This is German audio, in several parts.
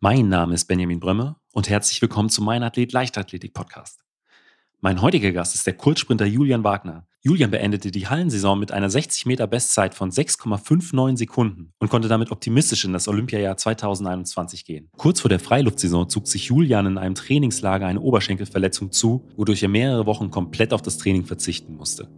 Mein Name ist Benjamin Brömme und herzlich willkommen zu Mein Athlet Leichtathletik Podcast. Mein heutiger Gast ist der Kurzsprinter Julian Wagner. Julian beendete die Hallensaison mit einer 60 Meter Bestzeit von 6,59 Sekunden und konnte damit optimistisch in das Olympiajahr 2021 gehen. Kurz vor der Freiluftsaison zog sich Julian in einem Trainingslager eine Oberschenkelverletzung zu, wodurch er mehrere Wochen komplett auf das Training verzichten musste.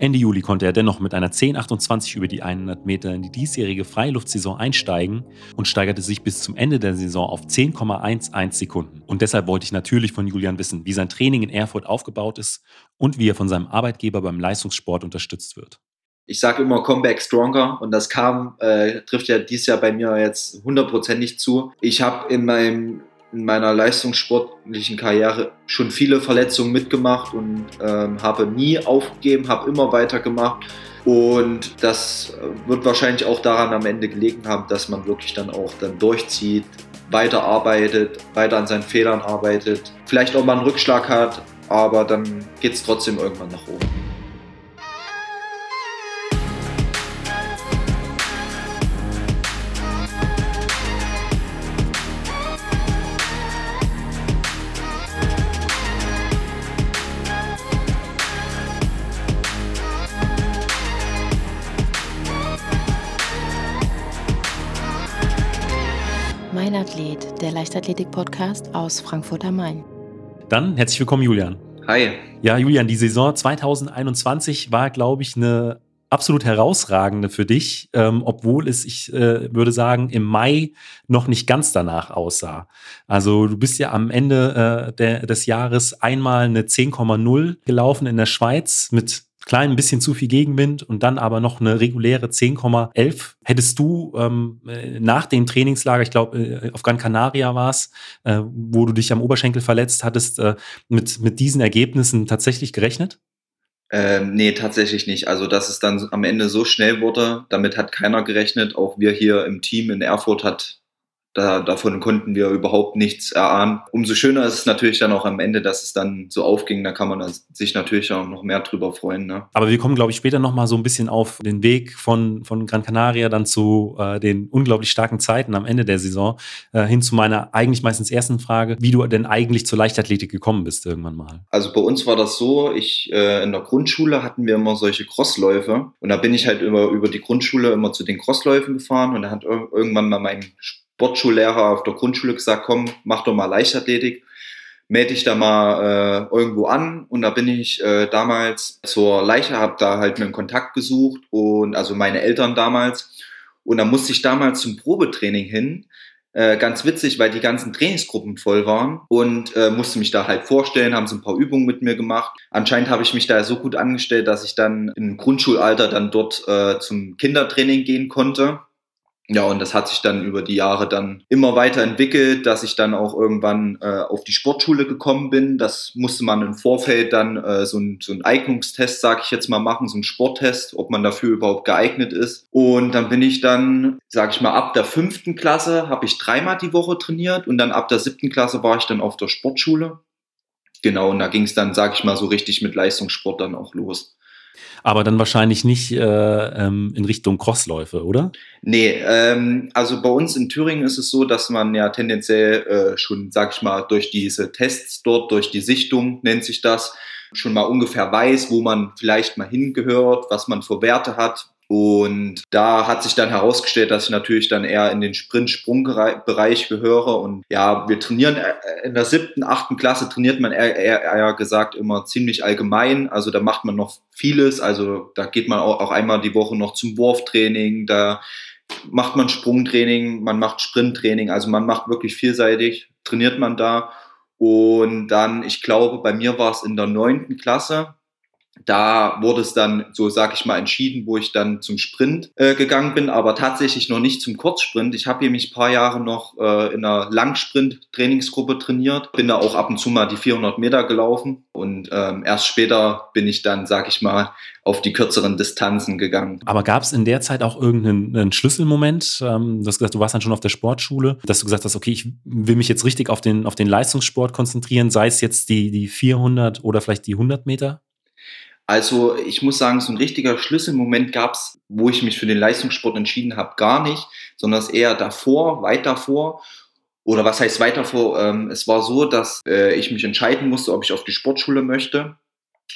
Ende Juli konnte er dennoch mit einer 10,28 über die 100 Meter in die diesjährige Freiluftsaison einsteigen und steigerte sich bis zum Ende der Saison auf 10,11 Sekunden. Und deshalb wollte ich natürlich von Julian wissen, wie sein Training in Erfurt aufgebaut ist und wie er von seinem Arbeitgeber beim Leistungssport unterstützt wird. Ich sage immer Comeback Stronger und das kam, äh, trifft ja dieses Jahr bei mir jetzt hundertprozentig zu. Ich habe in meinem in meiner leistungssportlichen Karriere schon viele Verletzungen mitgemacht und ähm, habe nie aufgegeben, habe immer weitergemacht. Und das wird wahrscheinlich auch daran am Ende gelegen haben, dass man wirklich dann auch dann durchzieht, weiterarbeitet, weiter an seinen Fehlern arbeitet, vielleicht auch mal einen Rückschlag hat, aber dann geht es trotzdem irgendwann nach oben. Athlet, der Leichtathletik-Podcast aus Frankfurt am Main. Dann herzlich willkommen, Julian. Hi. Ja, Julian, die Saison 2021 war, glaube ich, eine absolut herausragende für dich, ähm, obwohl es, ich äh, würde sagen, im Mai noch nicht ganz danach aussah. Also du bist ja am Ende äh, der, des Jahres einmal eine 10,0 gelaufen in der Schweiz mit klein ein bisschen zu viel Gegenwind und dann aber noch eine reguläre 10,11. Hättest du ähm, äh, nach dem Trainingslager, ich glaube äh, auf Gran Canaria war es, äh, wo du dich am Oberschenkel verletzt hattest, äh, mit, mit diesen Ergebnissen tatsächlich gerechnet? Ähm, nee, tatsächlich nicht. Also, dass es dann am Ende so schnell wurde, damit hat keiner gerechnet. Auch wir hier im Team in Erfurt hat da, davon konnten wir überhaupt nichts erahnen. Umso schöner ist es natürlich dann auch am Ende, dass es dann so aufging. Da kann man sich natürlich auch noch mehr drüber freuen. Ne? Aber wir kommen, glaube ich, später noch mal so ein bisschen auf den Weg von, von Gran Canaria dann zu äh, den unglaublich starken Zeiten am Ende der Saison äh, hin zu meiner eigentlich meistens ersten Frage, wie du denn eigentlich zur Leichtathletik gekommen bist irgendwann mal. Also bei uns war das so, ich äh, in der Grundschule hatten wir immer solche Crossläufe und da bin ich halt über, über die Grundschule immer zu den Crossläufen gefahren und da hat irgendwann mal mein Sportschullehrer auf der Grundschule gesagt, komm, mach doch mal Leichtathletik, melde dich da mal äh, irgendwo an. Und da bin ich äh, damals zur Leiche, habe da halt einen Kontakt gesucht und also meine Eltern damals. Und da musste ich damals zum Probetraining hin. Äh, ganz witzig, weil die ganzen Trainingsgruppen voll waren und äh, musste mich da halt vorstellen, haben so ein paar Übungen mit mir gemacht. Anscheinend habe ich mich da so gut angestellt, dass ich dann im Grundschulalter dann dort äh, zum Kindertraining gehen konnte. Ja, und das hat sich dann über die Jahre dann immer weiter entwickelt, dass ich dann auch irgendwann äh, auf die Sportschule gekommen bin. Das musste man im Vorfeld dann äh, so, ein, so ein Eignungstest, sage ich jetzt mal, machen, so ein Sporttest, ob man dafür überhaupt geeignet ist. Und dann bin ich dann, sage ich mal, ab der fünften Klasse habe ich dreimal die Woche trainiert und dann ab der siebten Klasse war ich dann auf der Sportschule. Genau, und da ging es dann, sage ich mal, so richtig mit Leistungssport dann auch los. Aber dann wahrscheinlich nicht äh, ähm, in Richtung Crossläufe, oder? Nee, ähm, also bei uns in Thüringen ist es so, dass man ja tendenziell äh, schon, sag ich mal, durch diese Tests dort, durch die Sichtung nennt sich das, schon mal ungefähr weiß, wo man vielleicht mal hingehört, was man für Werte hat, und da hat sich dann herausgestellt, dass ich natürlich dann eher in den Sprint-Sprung-Bereich gehöre. Und ja, wir trainieren äh, in der siebten, achten Klasse trainiert man eher, eher, eher gesagt immer ziemlich allgemein. Also da macht man noch vieles. Also da geht man auch, auch einmal die Woche noch zum Wurftraining. Da macht man Sprungtraining, man macht Sprinttraining. Also man macht wirklich vielseitig, trainiert man da. Und dann, ich glaube, bei mir war es in der neunten Klasse, da wurde es dann, so sag ich mal, entschieden, wo ich dann zum Sprint äh, gegangen bin, aber tatsächlich noch nicht zum Kurzsprint. Ich habe hier mich ein paar Jahre noch äh, in einer Langsprint-Trainingsgruppe trainiert, bin da auch ab und zu mal die 400 Meter gelaufen und ähm, erst später bin ich dann, sag ich mal, auf die kürzeren Distanzen gegangen. Aber gab es in der Zeit auch irgendeinen Schlüsselmoment? Ähm, du hast gesagt, du warst dann schon auf der Sportschule, dass du gesagt hast, okay, ich will mich jetzt richtig auf den, auf den Leistungssport konzentrieren, sei es jetzt die, die 400 oder vielleicht die 100 Meter? Also ich muss sagen, so ein richtiger Schlüsselmoment gab es, wo ich mich für den Leistungssport entschieden habe, gar nicht, sondern eher davor, weit davor. oder was heißt weiter vor? Ähm, es war so, dass äh, ich mich entscheiden musste, ob ich auf die Sportschule möchte.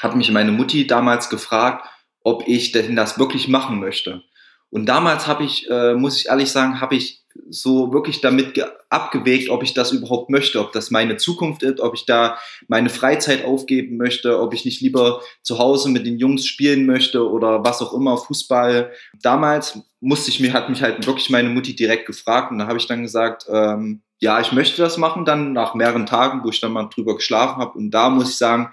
Hat mich meine Mutti damals gefragt, ob ich denn das wirklich machen möchte. Und damals habe ich, äh, muss ich ehrlich sagen, habe ich so wirklich damit abgewegt, ob ich das überhaupt möchte, ob das meine Zukunft ist, ob ich da meine Freizeit aufgeben möchte, ob ich nicht lieber zu Hause mit den Jungs spielen möchte oder was auch immer, Fußball. Damals musste ich mir, hat mich halt wirklich meine Mutti direkt gefragt und da habe ich dann gesagt, ähm, ja, ich möchte das machen, dann nach mehreren Tagen, wo ich dann mal drüber geschlafen habe und da muss ich sagen,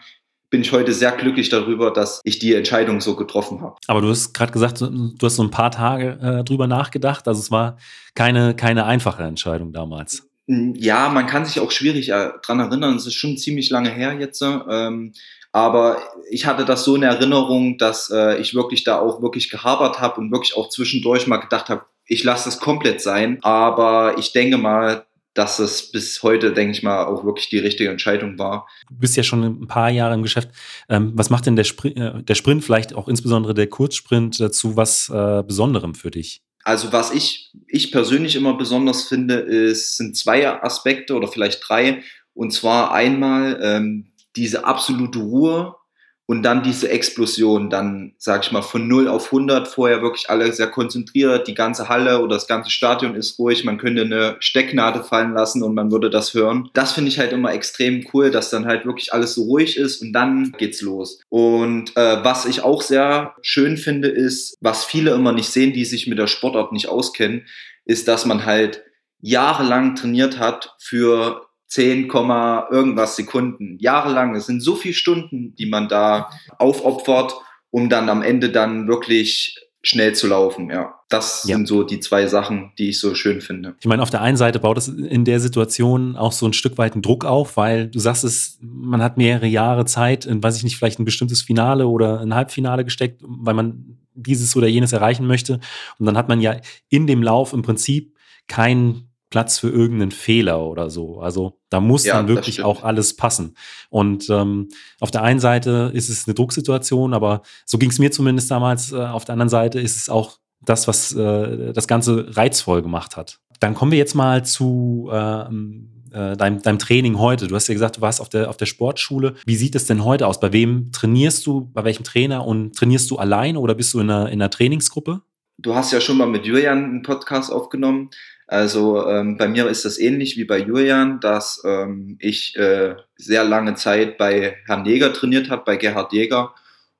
bin ich heute sehr glücklich darüber, dass ich die Entscheidung so getroffen habe. Aber du hast gerade gesagt, du hast so ein paar Tage äh, drüber nachgedacht. Also es war keine, keine einfache Entscheidung damals. Hm, ja, man kann sich auch schwierig äh, dran erinnern. Es ist schon ziemlich lange her jetzt. Ähm, aber ich hatte das so in Erinnerung, dass äh, ich wirklich da auch wirklich gehabert habe und wirklich auch zwischendurch mal gedacht habe, ich lasse das komplett sein. Aber ich denke mal, dass es bis heute, denke ich mal, auch wirklich die richtige Entscheidung war. Du bist ja schon ein paar Jahre im Geschäft. Ähm, was macht denn der, Spr äh, der Sprint, vielleicht auch insbesondere der Kurzsprint, zu was äh, Besonderem für dich? Also was ich, ich persönlich immer besonders finde, ist, sind zwei Aspekte oder vielleicht drei. Und zwar einmal ähm, diese absolute Ruhe, und dann diese Explosion, dann sage ich mal von 0 auf 100, vorher wirklich alle sehr konzentriert, die ganze Halle oder das ganze Stadion ist ruhig, man könnte eine Stecknadel fallen lassen und man würde das hören. Das finde ich halt immer extrem cool, dass dann halt wirklich alles so ruhig ist und dann geht's los. Und äh, was ich auch sehr schön finde, ist, was viele immer nicht sehen, die sich mit der Sportart nicht auskennen, ist, dass man halt jahrelang trainiert hat für 10, irgendwas Sekunden, jahrelang. Es sind so viele Stunden, die man da aufopfert, um dann am Ende dann wirklich schnell zu laufen. Ja, das ja. sind so die zwei Sachen, die ich so schön finde. Ich meine, auf der einen Seite baut es in der Situation auch so ein Stück weit einen Druck auf, weil du sagst es, man hat mehrere Jahre Zeit, in, weiß ich nicht, vielleicht ein bestimmtes Finale oder ein Halbfinale gesteckt, weil man dieses oder jenes erreichen möchte. Und dann hat man ja in dem Lauf im Prinzip keinen Platz für irgendeinen Fehler oder so. Also da muss ja, dann wirklich auch alles passen. Und ähm, auf der einen Seite ist es eine Drucksituation, aber so ging es mir zumindest damals. Äh, auf der anderen Seite ist es auch das, was äh, das Ganze reizvoll gemacht hat. Dann kommen wir jetzt mal zu ähm, äh, deinem, deinem Training heute. Du hast ja gesagt, du warst auf der, auf der Sportschule. Wie sieht es denn heute aus? Bei wem trainierst du? Bei welchem Trainer? Und trainierst du alleine oder bist du in einer, in einer Trainingsgruppe? Du hast ja schon mal mit Julian einen Podcast aufgenommen. Also ähm, bei mir ist das ähnlich wie bei Julian, dass ähm, ich äh, sehr lange Zeit bei Herrn Jäger trainiert habe, bei Gerhard Jäger.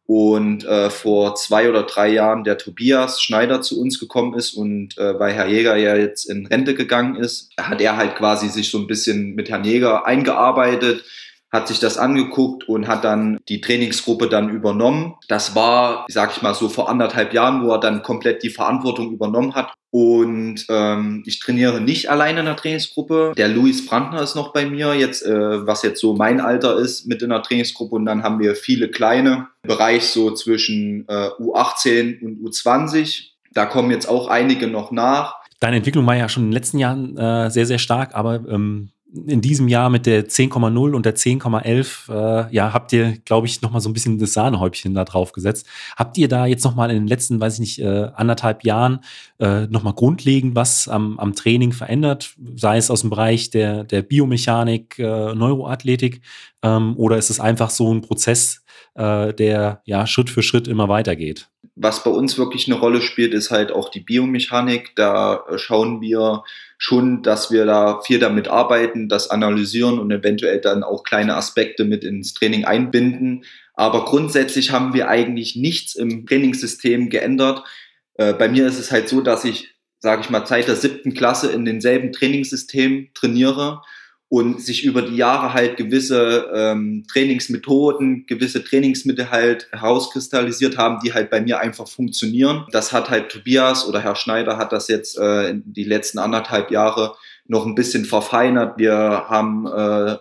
Und äh, vor zwei oder drei Jahren der Tobias Schneider zu uns gekommen ist und äh, weil Herr Jäger ja jetzt in Rente gegangen ist, hat er halt quasi sich so ein bisschen mit Herrn Jäger eingearbeitet, hat sich das angeguckt und hat dann die Trainingsgruppe dann übernommen. Das war, sag ich mal, so vor anderthalb Jahren, wo er dann komplett die Verantwortung übernommen hat. Und ähm, ich trainiere nicht alleine in der Trainingsgruppe. Der Luis Brandner ist noch bei mir, jetzt, äh, was jetzt so mein Alter ist, mit in der Trainingsgruppe. Und dann haben wir viele kleine, Bereich so zwischen äh, U18 und U20. Da kommen jetzt auch einige noch nach. Deine Entwicklung war ja schon in den letzten Jahren äh, sehr, sehr stark, aber ähm, in diesem Jahr mit der 10,0 und der 10,11, äh, ja, habt ihr, glaube ich, nochmal so ein bisschen das Sahnehäubchen da drauf gesetzt. Habt ihr da jetzt nochmal in den letzten, weiß ich nicht, äh, anderthalb Jahren äh, nochmal grundlegend was am, am Training verändert? Sei es aus dem Bereich der, der Biomechanik, äh, Neuroathletik, ähm, oder ist es einfach so ein Prozess, äh, der ja Schritt für Schritt immer weitergeht? Was bei uns wirklich eine Rolle spielt, ist halt auch die Biomechanik. Da äh, schauen wir, schon, dass wir da viel damit arbeiten, das analysieren und eventuell dann auch kleine Aspekte mit ins Training einbinden. Aber grundsätzlich haben wir eigentlich nichts im Trainingssystem geändert. Äh, bei mir ist es halt so, dass ich, sage ich mal, seit der siebten Klasse in denselben Trainingssystem trainiere und sich über die Jahre halt gewisse ähm, Trainingsmethoden, gewisse Trainingsmittel halt herauskristallisiert haben, die halt bei mir einfach funktionieren. Das hat halt Tobias oder Herr Schneider hat das jetzt äh, in die letzten anderthalb Jahre noch ein bisschen verfeinert. Wir haben äh,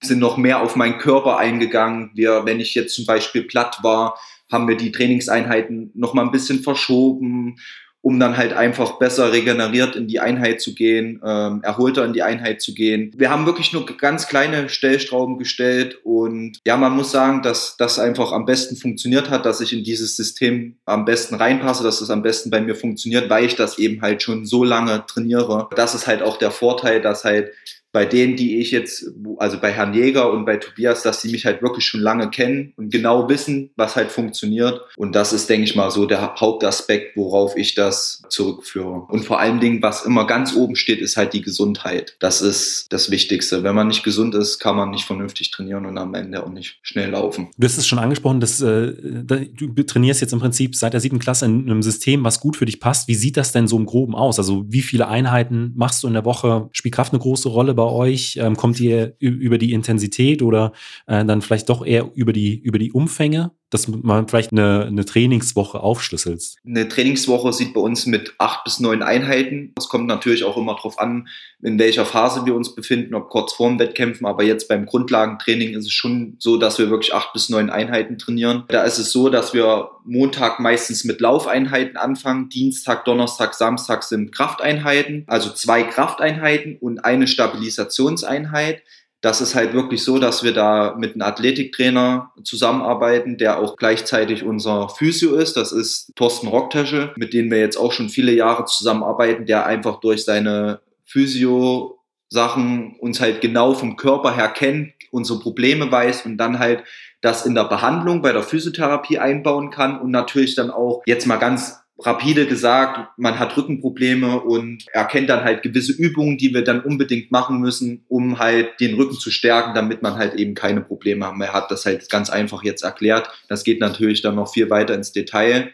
sind noch mehr auf meinen Körper eingegangen. Wir, wenn ich jetzt zum Beispiel platt war, haben wir die Trainingseinheiten noch mal ein bisschen verschoben um dann halt einfach besser regeneriert in die Einheit zu gehen, ähm, erholter in die Einheit zu gehen. Wir haben wirklich nur ganz kleine Stellstrauben gestellt und ja, man muss sagen, dass das einfach am besten funktioniert hat, dass ich in dieses System am besten reinpasse, dass es am besten bei mir funktioniert, weil ich das eben halt schon so lange trainiere. Das ist halt auch der Vorteil, dass halt bei denen, die ich jetzt, also bei Herrn Jäger und bei Tobias, dass sie mich halt wirklich schon lange kennen und genau wissen, was halt funktioniert. Und das ist, denke ich mal, so der Hauptaspekt, worauf ich das zurückführe. Und vor allen Dingen, was immer ganz oben steht, ist halt die Gesundheit. Das ist das Wichtigste. Wenn man nicht gesund ist, kann man nicht vernünftig trainieren und am Ende auch nicht schnell laufen. Du hast es schon angesprochen, dass äh, du trainierst jetzt im Prinzip seit der siebten Klasse in einem System, was gut für dich passt. Wie sieht das denn so im Groben aus? Also wie viele Einheiten machst du in der Woche? Spielt Kraft eine große Rolle bei bei euch? Ähm, kommt ihr über die Intensität oder äh, dann vielleicht doch eher über die, über die Umfänge? Dass man vielleicht eine, eine Trainingswoche aufschlüsselt? Eine Trainingswoche sieht bei uns mit acht bis neun Einheiten. Es kommt natürlich auch immer darauf an, in welcher Phase wir uns befinden, ob kurz vorm Wettkämpfen. Aber jetzt beim Grundlagentraining ist es schon so, dass wir wirklich acht bis neun Einheiten trainieren. Da ist es so, dass wir Montag meistens mit Laufeinheiten anfangen. Dienstag, Donnerstag, Samstag sind Krafteinheiten, also zwei Krafteinheiten und eine Stabilisationseinheit. Das ist halt wirklich so, dass wir da mit einem Athletiktrainer zusammenarbeiten, der auch gleichzeitig unser Physio ist. Das ist Thorsten Rocktasche, mit dem wir jetzt auch schon viele Jahre zusammenarbeiten, der einfach durch seine Physio Sachen uns halt genau vom Körper her kennt, unsere Probleme weiß und dann halt das in der Behandlung bei der Physiotherapie einbauen kann und natürlich dann auch jetzt mal ganz rapide gesagt, man hat Rückenprobleme und erkennt dann halt gewisse Übungen, die wir dann unbedingt machen müssen, um halt den Rücken zu stärken, damit man halt eben keine Probleme mehr hat. Das halt ganz einfach jetzt erklärt. Das geht natürlich dann noch viel weiter ins Detail.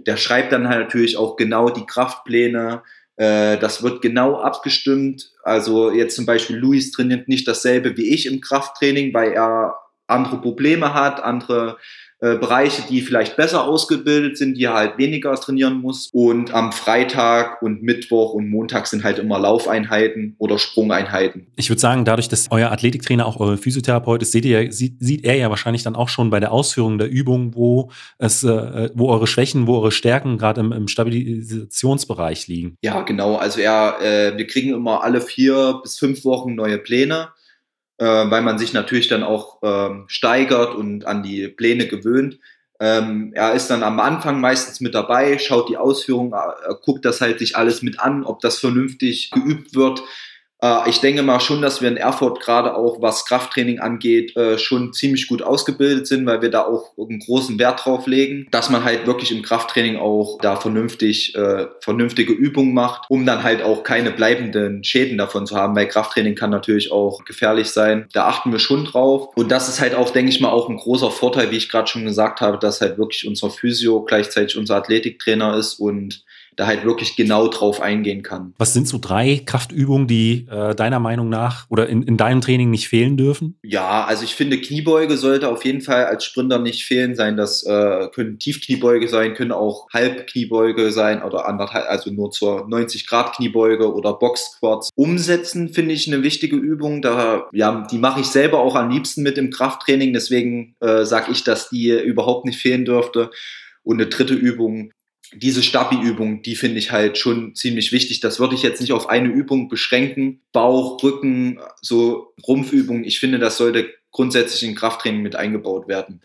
Der schreibt dann halt natürlich auch genau die Kraftpläne. Äh, das wird genau abgestimmt. Also jetzt zum Beispiel Luis trainiert nicht dasselbe wie ich im Krafttraining, weil er andere Probleme hat, andere äh, Bereiche, die vielleicht besser ausgebildet sind, die er halt weniger trainieren muss. Und am Freitag und Mittwoch und Montag sind halt immer Laufeinheiten oder Sprungeinheiten. Ich würde sagen, dadurch, dass euer Athletiktrainer auch euer Physiotherapeut ist, seht ihr, sieht, sieht er ja wahrscheinlich dann auch schon bei der Ausführung der Übung, wo es, äh, wo eure Schwächen, wo eure Stärken gerade im, im Stabilisationsbereich liegen. Ja, genau. Also er, äh, wir kriegen immer alle vier bis fünf Wochen neue Pläne weil man sich natürlich dann auch ähm, steigert und an die Pläne gewöhnt. Ähm, er ist dann am Anfang meistens mit dabei, schaut die Ausführung, äh, guckt das halt sich alles mit an, ob das vernünftig geübt wird. Äh, ich denke mal schon, dass wir in Erfurt gerade auch, was Krafttraining angeht, äh, schon ziemlich gut ausgebildet sind, weil wir da auch einen großen Wert drauf legen, dass man halt wirklich im Krafttraining auch da vernünftig, äh, vernünftige Übungen macht, um dann halt auch keine bleibenden Schäden davon zu haben, weil Krafttraining kann natürlich auch gefährlich sein. Da achten wir schon drauf. Und das ist halt auch, denke ich mal, auch ein großer Vorteil, wie ich gerade schon gesagt habe, dass halt wirklich unser Physio gleichzeitig unser Athletiktrainer ist und da halt wirklich genau drauf eingehen kann. Was sind so drei Kraftübungen, die äh, deiner Meinung nach oder in, in deinem Training nicht fehlen dürfen? Ja, also ich finde, Kniebeuge sollte auf jeden Fall als Sprinter nicht fehlen sein. Das äh, können Tiefkniebeuge sein, können auch Halbkniebeuge sein oder anderthalb, also nur zur 90 Grad Kniebeuge oder Boxsquats. Umsetzen finde ich eine wichtige Übung. Da, ja, die mache ich selber auch am liebsten mit im Krafttraining. Deswegen äh, sage ich, dass die überhaupt nicht fehlen dürfte. Und eine dritte Übung diese Stabi-Übung, die finde ich halt schon ziemlich wichtig. Das würde ich jetzt nicht auf eine Übung beschränken. Bauch, Rücken, so Rumpfübungen. Ich finde, das sollte grundsätzlich in Krafttraining mit eingebaut werden.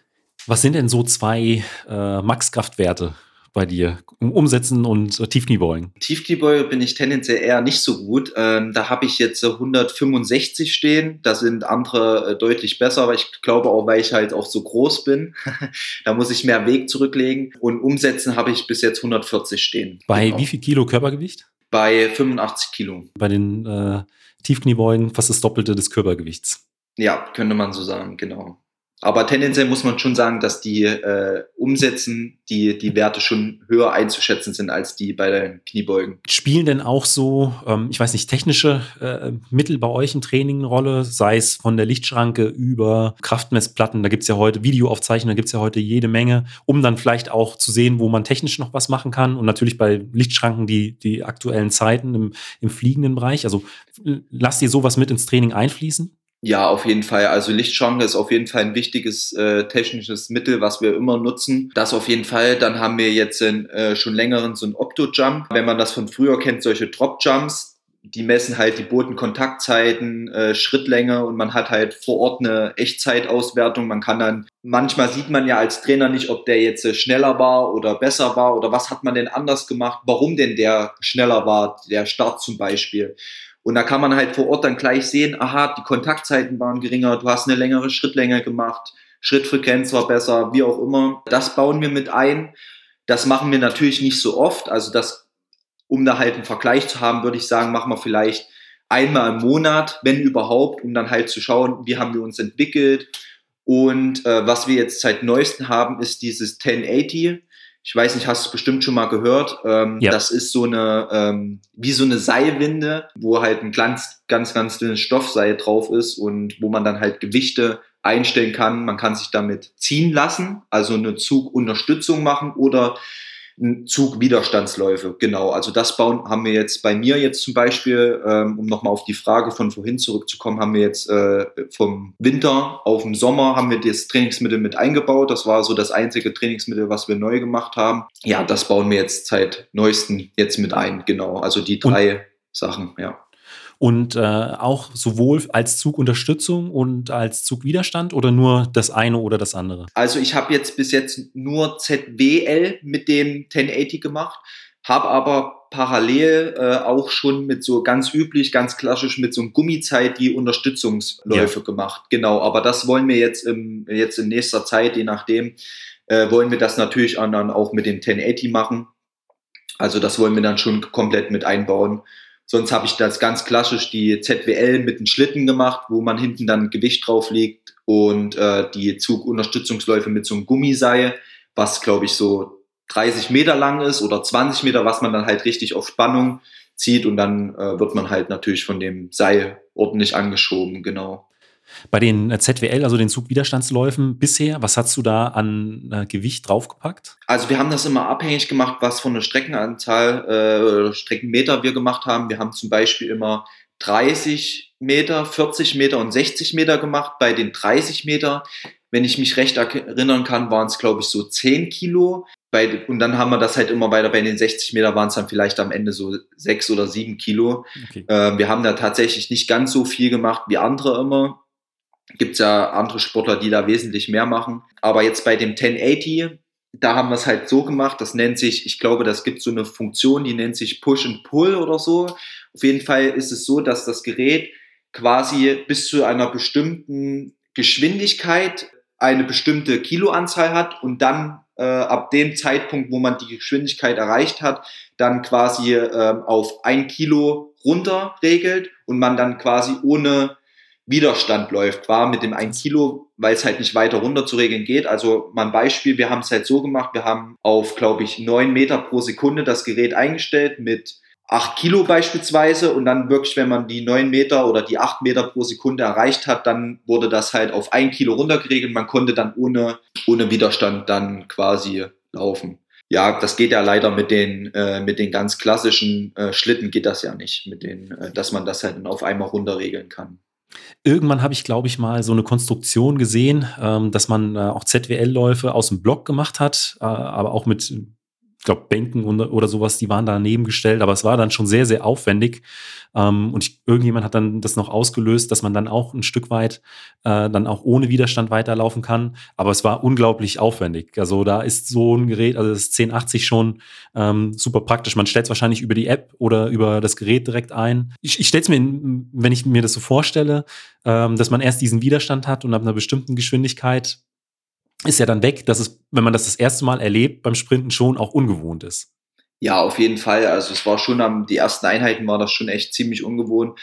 Was sind denn so zwei äh, Max-Kraftwerte, bei dir? Umsetzen und äh, Tiefkniebeugen? Tiefkniebeuge bin ich tendenziell eher nicht so gut. Ähm, da habe ich jetzt 165 stehen. Da sind andere äh, deutlich besser, aber ich glaube auch, weil ich halt auch so groß bin. da muss ich mehr Weg zurücklegen. Und umsetzen habe ich bis jetzt 140 stehen. Bei genau. wie viel Kilo Körpergewicht? Bei 85 Kilo. Bei den äh, Tiefkniebeugen fast das Doppelte des Körpergewichts. Ja, könnte man so sagen, genau. Aber tendenziell muss man schon sagen, dass die äh, Umsätzen, die, die Werte schon höher einzuschätzen sind als die bei den Kniebeugen. Spielen denn auch so, ähm, ich weiß nicht, technische äh, Mittel bei euch im Training eine Rolle, sei es von der Lichtschranke über Kraftmessplatten, da gibt es ja heute Videoaufzeichnungen, da gibt es ja heute jede Menge, um dann vielleicht auch zu sehen, wo man technisch noch was machen kann und natürlich bei Lichtschranken die, die aktuellen Zeiten im, im fliegenden Bereich. Also lasst ihr sowas mit ins Training einfließen? Ja, auf jeden Fall. Also Lichtschranke ist auf jeden Fall ein wichtiges äh, technisches Mittel, was wir immer nutzen. Das auf jeden Fall. Dann haben wir jetzt in, äh, schon längeren so ein Octo-Jump. Wenn man das von früher kennt, solche Drop-Jumps, die messen halt die Bodenkontaktzeiten, äh, Schrittlänge und man hat halt vor Ort eine Echtzeitauswertung. Man kann dann, manchmal sieht man ja als Trainer nicht, ob der jetzt äh, schneller war oder besser war oder was hat man denn anders gemacht, warum denn der schneller war, der Start zum Beispiel. Und da kann man halt vor Ort dann gleich sehen, aha, die Kontaktzeiten waren geringer, du hast eine längere Schrittlänge gemacht, Schrittfrequenz war besser, wie auch immer. Das bauen wir mit ein. Das machen wir natürlich nicht so oft. Also das um da halt einen Vergleich zu haben, würde ich sagen, machen wir vielleicht einmal im Monat, wenn überhaupt, um dann halt zu schauen, wie haben wir uns entwickelt. Und äh, was wir jetzt seit neuesten haben, ist dieses 1080. Ich weiß nicht, hast du bestimmt schon mal gehört. Ähm, ja. Das ist so eine, ähm, wie so eine Seilwinde, wo halt ein ganz, ganz, ganz dünnes Stoffseil drauf ist und wo man dann halt Gewichte einstellen kann. Man kann sich damit ziehen lassen, also eine Zugunterstützung machen oder Zugwiderstandsläufe, genau. Also das bauen haben wir jetzt bei mir jetzt zum Beispiel, ähm, um nochmal auf die Frage von vorhin zurückzukommen, haben wir jetzt äh, vom Winter auf den Sommer haben wir das Trainingsmittel mit eingebaut. Das war so das einzige Trainingsmittel, was wir neu gemacht haben. Ja, das bauen wir jetzt seit neuesten jetzt mit ein, genau. Also die drei Und Sachen, ja und äh, auch sowohl als Zugunterstützung und als Zugwiderstand oder nur das eine oder das andere? Also ich habe jetzt bis jetzt nur ZWL mit dem 1080 gemacht, habe aber parallel äh, auch schon mit so ganz üblich, ganz klassisch mit so einem Gummizeit die Unterstützungsläufe ja. gemacht. Genau, aber das wollen wir jetzt, im, jetzt in nächster Zeit, je nachdem, äh, wollen wir das natürlich dann auch mit dem 1080 machen. Also das wollen wir dann schon komplett mit einbauen. Sonst habe ich das ganz klassisch die ZWL mit den Schlitten gemacht, wo man hinten dann Gewicht drauf legt und äh, die Zugunterstützungsläufe mit so einem Gummiseil, was glaube ich so 30 Meter lang ist oder 20 Meter, was man dann halt richtig auf Spannung zieht und dann äh, wird man halt natürlich von dem Seil ordentlich angeschoben, genau. Bei den äh, ZWL, also den Zugwiderstandsläufen bisher, was hast du da an äh, Gewicht draufgepackt? Also wir haben das immer abhängig gemacht, was von der Streckenanzahl, äh, Streckenmeter wir gemacht haben. Wir haben zum Beispiel immer 30 Meter, 40 Meter und 60 Meter gemacht. Bei den 30 Meter, wenn ich mich recht erinnern kann, waren es glaube ich so 10 Kilo. Bei, und dann haben wir das halt immer weiter. Bei den 60 Meter waren es dann vielleicht am Ende so 6 oder 7 Kilo. Okay. Äh, wir haben da tatsächlich nicht ganz so viel gemacht wie andere immer gibt es ja andere Sportler, die da wesentlich mehr machen. Aber jetzt bei dem 1080, da haben wir es halt so gemacht, das nennt sich, ich glaube, das gibt so eine Funktion, die nennt sich Push and Pull oder so. Auf jeden Fall ist es so, dass das Gerät quasi bis zu einer bestimmten Geschwindigkeit eine bestimmte Kiloanzahl hat und dann äh, ab dem Zeitpunkt, wo man die Geschwindigkeit erreicht hat, dann quasi äh, auf ein Kilo runter regelt und man dann quasi ohne Widerstand läuft, war mit dem 1 Kilo, weil es halt nicht weiter runter zu regeln geht. Also mal ein Beispiel, wir haben es halt so gemacht, wir haben auf, glaube ich, 9 Meter pro Sekunde das Gerät eingestellt mit 8 Kilo beispielsweise und dann wirklich, wenn man die 9 Meter oder die 8 Meter pro Sekunde erreicht hat, dann wurde das halt auf 1 Kilo runtergeregelt. Man konnte dann ohne, ohne Widerstand dann quasi laufen. Ja, das geht ja leider mit den, äh, mit den ganz klassischen äh, Schlitten geht das ja nicht, mit den, äh, dass man das halt auf einmal runterregeln kann. Irgendwann habe ich, glaube ich, mal so eine Konstruktion gesehen, ähm, dass man äh, auch ZWL-Läufe aus dem Block gemacht hat, äh, aber auch mit glaube, Bänken oder sowas, die waren daneben gestellt, aber es war dann schon sehr, sehr aufwendig. Ähm, und ich, irgendjemand hat dann das noch ausgelöst, dass man dann auch ein Stück weit äh, dann auch ohne Widerstand weiterlaufen kann. Aber es war unglaublich aufwendig. Also da ist so ein Gerät, also das 1080 schon ähm, super praktisch. Man stellt es wahrscheinlich über die App oder über das Gerät direkt ein. Ich, ich stelle es mir, wenn ich mir das so vorstelle, ähm, dass man erst diesen Widerstand hat und ab einer bestimmten Geschwindigkeit ist ja dann weg, dass es, wenn man das das erste Mal erlebt, beim Sprinten schon auch ungewohnt ist. Ja, auf jeden Fall. Also es war schon am, die ersten Einheiten war das schon echt ziemlich ungewohnt.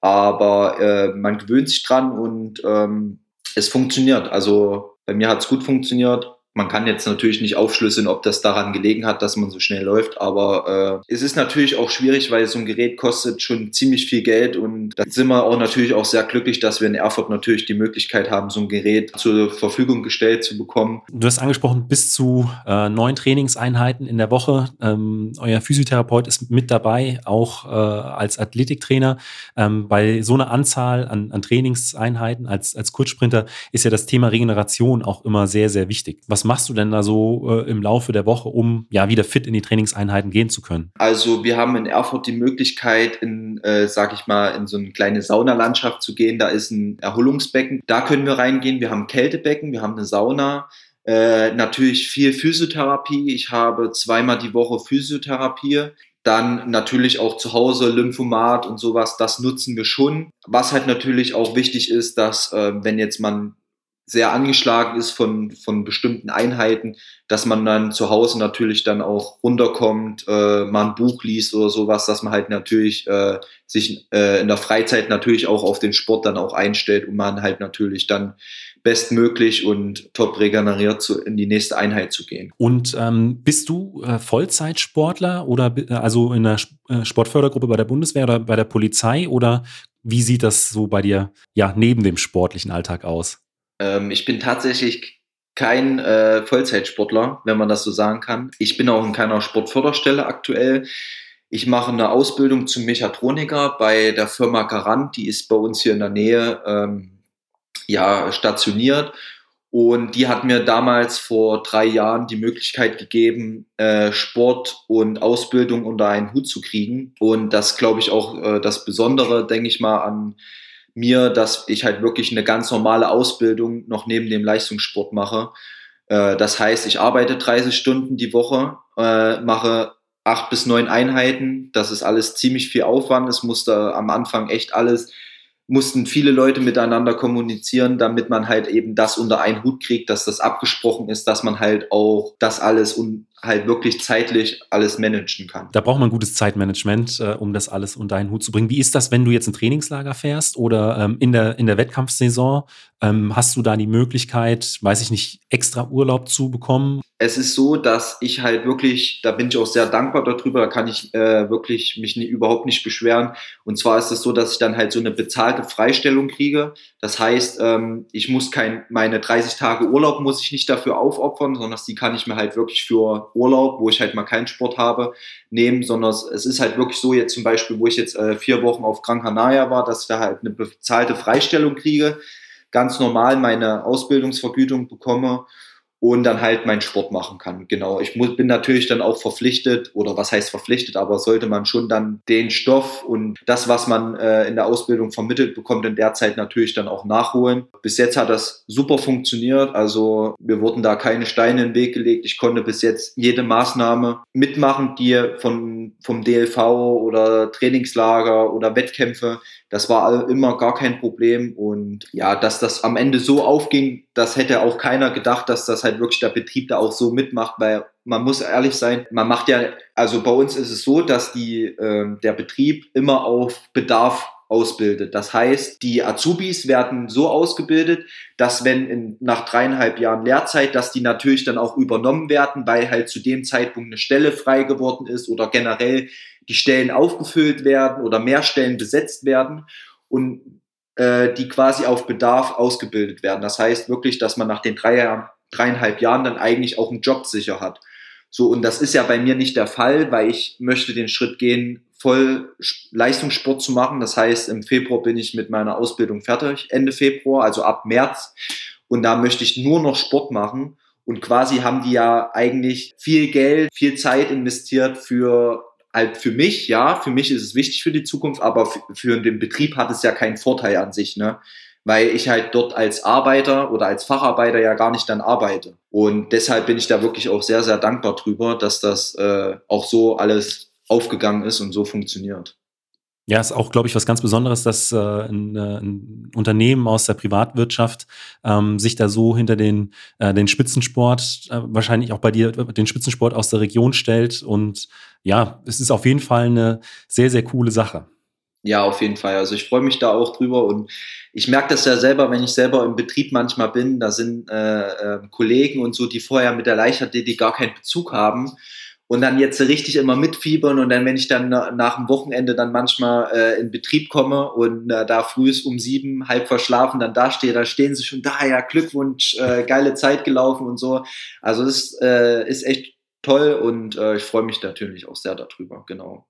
Aber äh, man gewöhnt sich dran und ähm, es funktioniert. Also bei mir hat es gut funktioniert. Man kann jetzt natürlich nicht aufschlüsseln, ob das daran gelegen hat, dass man so schnell läuft, aber äh, es ist natürlich auch schwierig, weil so ein Gerät kostet schon ziemlich viel Geld und da sind wir auch natürlich auch sehr glücklich, dass wir in Erfurt natürlich die Möglichkeit haben, so ein Gerät zur Verfügung gestellt zu bekommen. Du hast angesprochen, bis zu äh, neun Trainingseinheiten in der Woche. Ähm, euer Physiotherapeut ist mit dabei, auch äh, als Athletiktrainer. Ähm, bei so einer Anzahl an, an Trainingseinheiten als, als Kurzsprinter ist ja das Thema Regeneration auch immer sehr, sehr wichtig. Was machst du denn da so äh, im Laufe der Woche, um ja wieder fit in die Trainingseinheiten gehen zu können? Also wir haben in Erfurt die Möglichkeit, in, äh, sag ich mal, in so eine kleine Saunalandschaft zu gehen. Da ist ein Erholungsbecken. Da können wir reingehen. Wir haben Kältebecken, wir haben eine Sauna. Äh, natürlich viel Physiotherapie. Ich habe zweimal die Woche Physiotherapie. Dann natürlich auch zu Hause Lymphomat und sowas, das nutzen wir schon. Was halt natürlich auch wichtig ist, dass äh, wenn jetzt man sehr angeschlagen ist von, von bestimmten Einheiten, dass man dann zu Hause natürlich dann auch runterkommt, äh, mal ein Buch liest oder sowas, dass man halt natürlich äh, sich äh, in der Freizeit natürlich auch auf den Sport dann auch einstellt und man halt natürlich dann bestmöglich und top regeneriert zu, in die nächste Einheit zu gehen. Und ähm, bist du äh, Vollzeitsportler oder äh, also in der äh, Sportfördergruppe bei der Bundeswehr oder bei der Polizei oder wie sieht das so bei dir ja neben dem sportlichen Alltag aus? Ähm, ich bin tatsächlich kein äh, Vollzeitsportler, wenn man das so sagen kann. Ich bin auch in keiner Sportförderstelle aktuell. Ich mache eine Ausbildung zum Mechatroniker bei der Firma Garant, die ist bei uns hier in der Nähe ähm, ja, stationiert. Und die hat mir damals vor drei Jahren die Möglichkeit gegeben, äh, Sport und Ausbildung unter einen Hut zu kriegen. Und das glaube ich auch äh, das Besondere, denke ich mal, an mir, dass ich halt wirklich eine ganz normale Ausbildung noch neben dem Leistungssport mache. Äh, das heißt, ich arbeite 30 Stunden die Woche, äh, mache acht bis neun Einheiten. Das ist alles ziemlich viel Aufwand. Es musste am Anfang echt alles, mussten viele Leute miteinander kommunizieren, damit man halt eben das unter einen Hut kriegt, dass das abgesprochen ist, dass man halt auch das alles und halt wirklich zeitlich alles managen kann. Da braucht man gutes Zeitmanagement, äh, um das alles unter einen Hut zu bringen. Wie ist das, wenn du jetzt ein Trainingslager fährst oder ähm, in, der, in der Wettkampfsaison? Ähm, hast du da die Möglichkeit, weiß ich nicht, extra Urlaub zu bekommen? Es ist so, dass ich halt wirklich, da bin ich auch sehr dankbar darüber, da kann ich äh, wirklich mich nie, überhaupt nicht beschweren. Und zwar ist es so, dass ich dann halt so eine bezahlte Freistellung kriege. Das heißt, ähm, ich muss kein, meine 30 Tage Urlaub muss ich nicht dafür aufopfern, sondern die kann ich mir halt wirklich für Urlaub, wo ich halt mal keinen Sport habe, nehmen, sondern es ist halt wirklich so, jetzt zum Beispiel, wo ich jetzt äh, vier Wochen auf Gran Canaria war, dass ich da halt eine bezahlte Freistellung kriege, ganz normal meine Ausbildungsvergütung bekomme und dann halt meinen Sport machen kann. Genau. Ich muss, bin natürlich dann auch verpflichtet, oder was heißt verpflichtet, aber sollte man schon dann den Stoff und das, was man äh, in der Ausbildung vermittelt bekommt, in der Zeit natürlich dann auch nachholen. Bis jetzt hat das super funktioniert. Also mir wurden da keine Steine in den Weg gelegt. Ich konnte bis jetzt jede Maßnahme mitmachen, die von, vom DLV oder Trainingslager oder Wettkämpfe das war immer gar kein Problem. Und ja, dass das am Ende so aufging, das hätte auch keiner gedacht, dass das halt wirklich der Betrieb da auch so mitmacht, weil man muss ehrlich sein, man macht ja, also bei uns ist es so, dass die, äh, der Betrieb immer auf Bedarf ausbildet. Das heißt, die Azubis werden so ausgebildet, dass wenn in, nach dreieinhalb Jahren Lehrzeit, dass die natürlich dann auch übernommen werden, weil halt zu dem Zeitpunkt eine Stelle frei geworden ist oder generell die Stellen aufgefüllt werden oder mehr Stellen besetzt werden und äh, die quasi auf Bedarf ausgebildet werden. Das heißt wirklich, dass man nach den drei, dreieinhalb Jahren dann eigentlich auch einen Job sicher hat. So, und das ist ja bei mir nicht der Fall, weil ich möchte den Schritt gehen, voll Leistungssport zu machen. Das heißt, im Februar bin ich mit meiner Ausbildung fertig, Ende Februar, also ab März. Und da möchte ich nur noch Sport machen. Und quasi haben die ja eigentlich viel Geld, viel Zeit investiert für halt für mich, ja, für mich ist es wichtig für die Zukunft, aber für den Betrieb hat es ja keinen Vorteil an sich, ne? Weil ich halt dort als Arbeiter oder als Facharbeiter ja gar nicht dann arbeite. Und deshalb bin ich da wirklich auch sehr, sehr dankbar drüber, dass das äh, auch so alles aufgegangen ist und so funktioniert. Ja, ist auch, glaube ich, was ganz Besonderes, dass äh, ein, äh, ein, Unternehmen aus der Privatwirtschaft ähm, sich da so hinter den, äh, den Spitzensport, äh, wahrscheinlich auch bei dir, den Spitzensport aus der Region stellt. Und ja, es ist auf jeden Fall eine sehr, sehr coole Sache. Ja, auf jeden Fall. Also ich freue mich da auch drüber und ich merke das ja selber, wenn ich selber im Betrieb manchmal bin, da sind äh, äh, Kollegen und so, die vorher mit der Leichtathletik gar keinen Bezug haben und dann jetzt richtig immer mitfiebern und dann, wenn ich dann nach dem Wochenende dann manchmal äh, in Betrieb komme und äh, da früh ist um sieben, halb verschlafen, dann da stehe, da stehen sie schon da, ja, Glückwunsch, äh, geile Zeit gelaufen und so. Also das äh, ist echt toll und äh, ich freue mich natürlich auch sehr darüber, genau.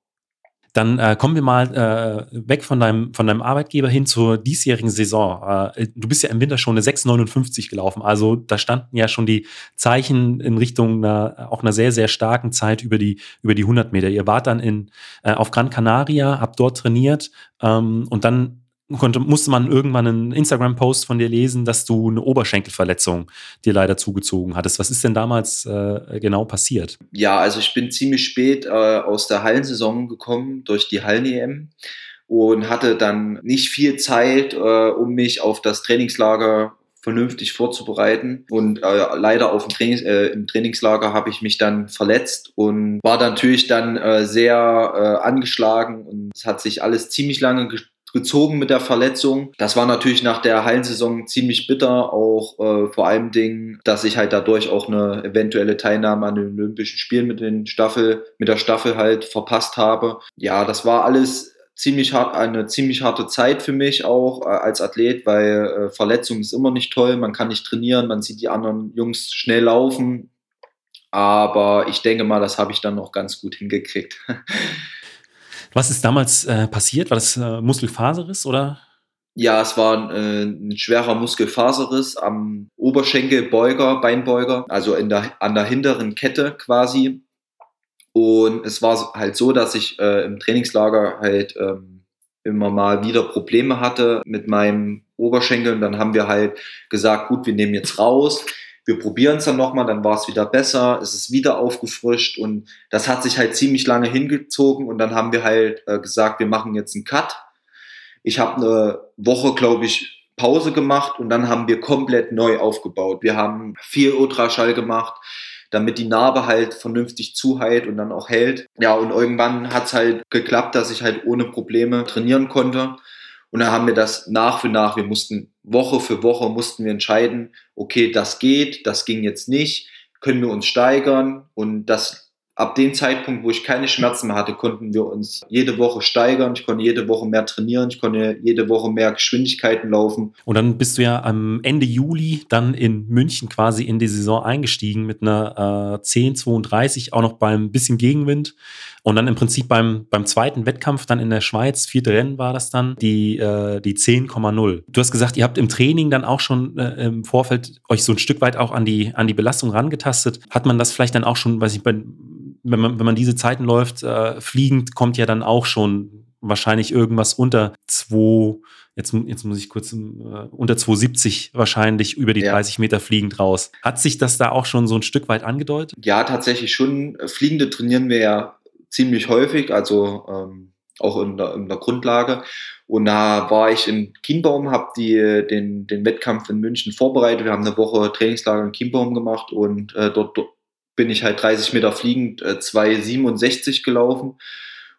Dann äh, kommen wir mal äh, weg von deinem, von deinem Arbeitgeber hin zur diesjährigen Saison. Äh, du bist ja im Winter schon eine 6,59 gelaufen. Also da standen ja schon die Zeichen in Richtung einer, auch einer sehr, sehr starken Zeit über die, über die 100 Meter. Ihr wart dann in, äh, auf Gran Canaria, habt dort trainiert ähm, und dann konnte, musste man irgendwann einen Instagram-Post von dir lesen, dass du eine Oberschenkelverletzung dir leider zugezogen hattest. Was ist denn damals äh, genau passiert? Ja, also ich bin ziemlich spät äh, aus der Hallensaison gekommen durch die Hallen-EM und hatte dann nicht viel Zeit, äh, um mich auf das Trainingslager vernünftig vorzubereiten. Und äh, leider auf dem Trainings, äh, im Trainingslager habe ich mich dann verletzt und war natürlich dann äh, sehr äh, angeschlagen und es hat sich alles ziemlich lange gezogen mit der Verletzung. Das war natürlich nach der Hallensaison ziemlich bitter, auch äh, vor allem dass ich halt dadurch auch eine eventuelle Teilnahme an den Olympischen Spielen mit den Staffel, mit der Staffel halt verpasst habe. Ja, das war alles ziemlich hart, eine ziemlich harte Zeit für mich auch äh, als Athlet, weil äh, Verletzung ist immer nicht toll, man kann nicht trainieren, man sieht die anderen Jungs schnell laufen, aber ich denke mal, das habe ich dann noch ganz gut hingekriegt. Was ist damals äh, passiert? War das äh, Muskelfaserriss oder? Ja, es war äh, ein schwerer Muskelfaserriss am Oberschenkelbeuger, Beinbeuger, also in der, an der hinteren Kette quasi. Und es war halt so, dass ich äh, im Trainingslager halt ähm, immer mal wieder Probleme hatte mit meinem Oberschenkel. Und dann haben wir halt gesagt, gut, wir nehmen jetzt raus wir probieren es dann nochmal, dann war es wieder besser, es ist wieder aufgefrischt und das hat sich halt ziemlich lange hingezogen und dann haben wir halt äh, gesagt, wir machen jetzt einen Cut. Ich habe eine Woche, glaube ich, Pause gemacht und dann haben wir komplett neu aufgebaut. Wir haben viel Ultraschall gemacht, damit die Narbe halt vernünftig zuheilt und dann auch hält. Ja, und irgendwann hat es halt geklappt, dass ich halt ohne Probleme trainieren konnte. Und dann haben wir das nach für nach, wir mussten Woche für Woche mussten wir entscheiden, okay, das geht, das ging jetzt nicht, können wir uns steigern? Und das ab dem Zeitpunkt, wo ich keine Schmerzen mehr hatte, konnten wir uns jede Woche steigern. Ich konnte jede Woche mehr trainieren. Ich konnte jede Woche mehr Geschwindigkeiten laufen. Und dann bist du ja am Ende Juli dann in München quasi in die Saison eingestiegen mit einer äh, 10,32, auch noch beim bisschen Gegenwind. Und dann im Prinzip beim, beim zweiten Wettkampf dann in der Schweiz, vierte Rennen war das dann, die, äh, die 10,0. Du hast gesagt, ihr habt im Training dann auch schon äh, im Vorfeld euch so ein Stück weit auch an die, an die Belastung rangetastet. Hat man das vielleicht dann auch schon, weiß ich, bei, wenn man, wenn man diese Zeiten läuft, äh, fliegend kommt ja dann auch schon wahrscheinlich irgendwas unter 2, jetzt, jetzt muss ich kurz, äh, unter 270 wahrscheinlich über die ja. 30 Meter fliegend raus. Hat sich das da auch schon so ein Stück weit angedeutet? Ja, tatsächlich schon. Fliegende trainieren wir ja ziemlich häufig, also ähm, auch in der, in der Grundlage. Und da war ich in Kienbaum, habe den, den Wettkampf in München vorbereitet. Wir haben eine Woche Trainingslager in Kienbaum gemacht und äh, dort, dort bin ich halt 30 Meter fliegend äh, 2,67 gelaufen.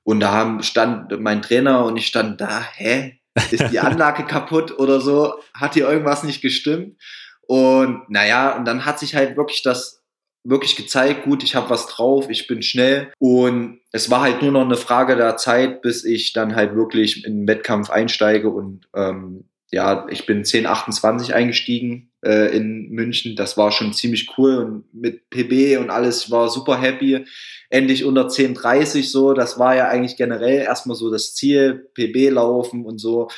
Und da haben, stand mein Trainer und ich stand da, hä? Ist die Anlage kaputt oder so? Hat hier irgendwas nicht gestimmt? Und naja, und dann hat sich halt wirklich das wirklich gezeigt, gut, ich habe was drauf, ich bin schnell. Und es war halt nur noch eine Frage der Zeit, bis ich dann halt wirklich in den Wettkampf einsteige und ähm, ja, ich bin 1028 eingestiegen äh, in München. Das war schon ziemlich cool und mit PB und alles war super happy. Endlich unter 1030 so, das war ja eigentlich generell erstmal so das Ziel, PB laufen und so.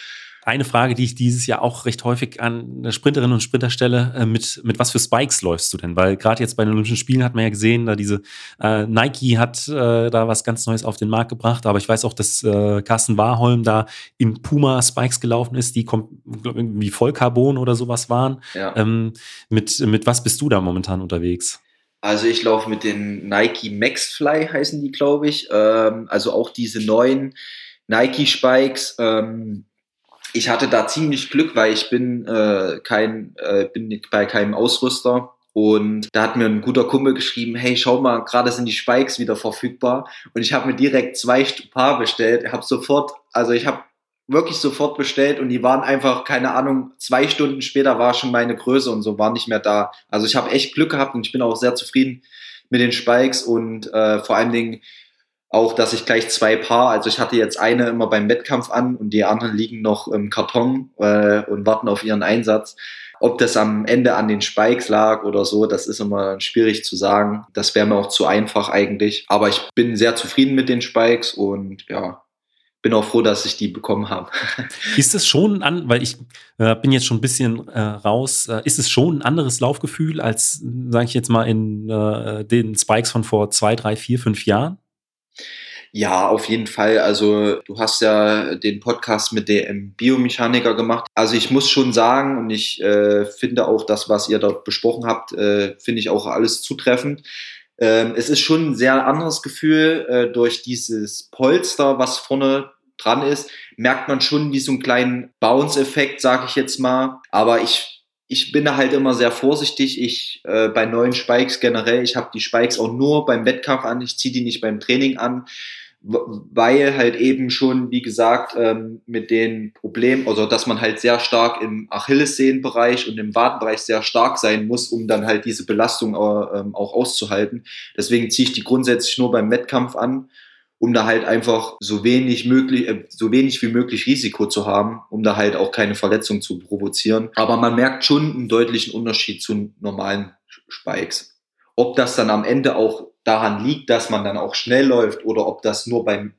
Eine Frage, die ich dieses Jahr auch recht häufig an Sprinterinnen und Sprinter stelle, äh, mit, mit was für Spikes läufst du denn? Weil gerade jetzt bei den Olympischen Spielen hat man ja gesehen, da diese äh, Nike hat äh, da was ganz Neues auf den Markt gebracht, aber ich weiß auch, dass äh, Carsten Warholm da in Puma Spikes gelaufen ist, die irgendwie Vollcarbon oder sowas waren. Ja. Ähm, mit, mit was bist du da momentan unterwegs? Also ich laufe mit den Nike Maxfly heißen die, glaube ich. Ähm, also auch diese neuen Nike Spikes. Ähm, ich hatte da ziemlich Glück, weil ich bin äh, kein äh, bin bei keinem Ausrüster. Und da hat mir ein guter Kumpel geschrieben, hey, schau mal, gerade sind die Spikes wieder verfügbar. Und ich habe mir direkt zwei Paar bestellt, habe sofort, also ich habe wirklich sofort bestellt und die waren einfach, keine Ahnung, zwei Stunden später war schon meine Größe und so, war nicht mehr da. Also ich habe echt Glück gehabt und ich bin auch sehr zufrieden mit den Spikes und äh, vor allen Dingen auch, dass ich gleich zwei Paar, also ich hatte jetzt eine immer beim Wettkampf an und die anderen liegen noch im Karton äh, und warten auf ihren Einsatz. Ob das am Ende an den Spikes lag oder so, das ist immer schwierig zu sagen. Das wäre mir auch zu einfach eigentlich. Aber ich bin sehr zufrieden mit den Spikes und ja, bin auch froh, dass ich die bekommen habe. Ist es schon an, weil ich äh, bin jetzt schon ein bisschen äh, raus, äh, ist es schon ein anderes Laufgefühl als, sage ich jetzt mal, in äh, den Spikes von vor zwei, drei, vier, fünf Jahren? Ja, auf jeden Fall. Also du hast ja den Podcast mit dem Biomechaniker gemacht. Also ich muss schon sagen, und ich äh, finde auch das, was ihr dort besprochen habt, äh, finde ich auch alles zutreffend. Ähm, es ist schon ein sehr anderes Gefühl. Äh, durch dieses Polster, was vorne dran ist, merkt man schon wie so einen kleinen Bounce-Effekt, sage ich jetzt mal. Aber ich ich bin da halt immer sehr vorsichtig. Ich äh, bei neuen Spikes generell, ich habe die Spikes auch nur beim Wettkampf an, ich ziehe die nicht beim Training an, weil halt eben schon, wie gesagt, ähm, mit den Problemen, also dass man halt sehr stark im Achillessehnenbereich und im Wadenbereich sehr stark sein muss, um dann halt diese Belastung äh, ähm, auch auszuhalten. Deswegen ziehe ich die grundsätzlich nur beim Wettkampf an um da halt einfach so wenig möglich, äh, so wenig wie möglich Risiko zu haben, um da halt auch keine Verletzung zu provozieren. Aber man merkt schon einen deutlichen Unterschied zu normalen Spikes. Ob das dann am Ende auch daran liegt, dass man dann auch schnell läuft oder ob das nur beim,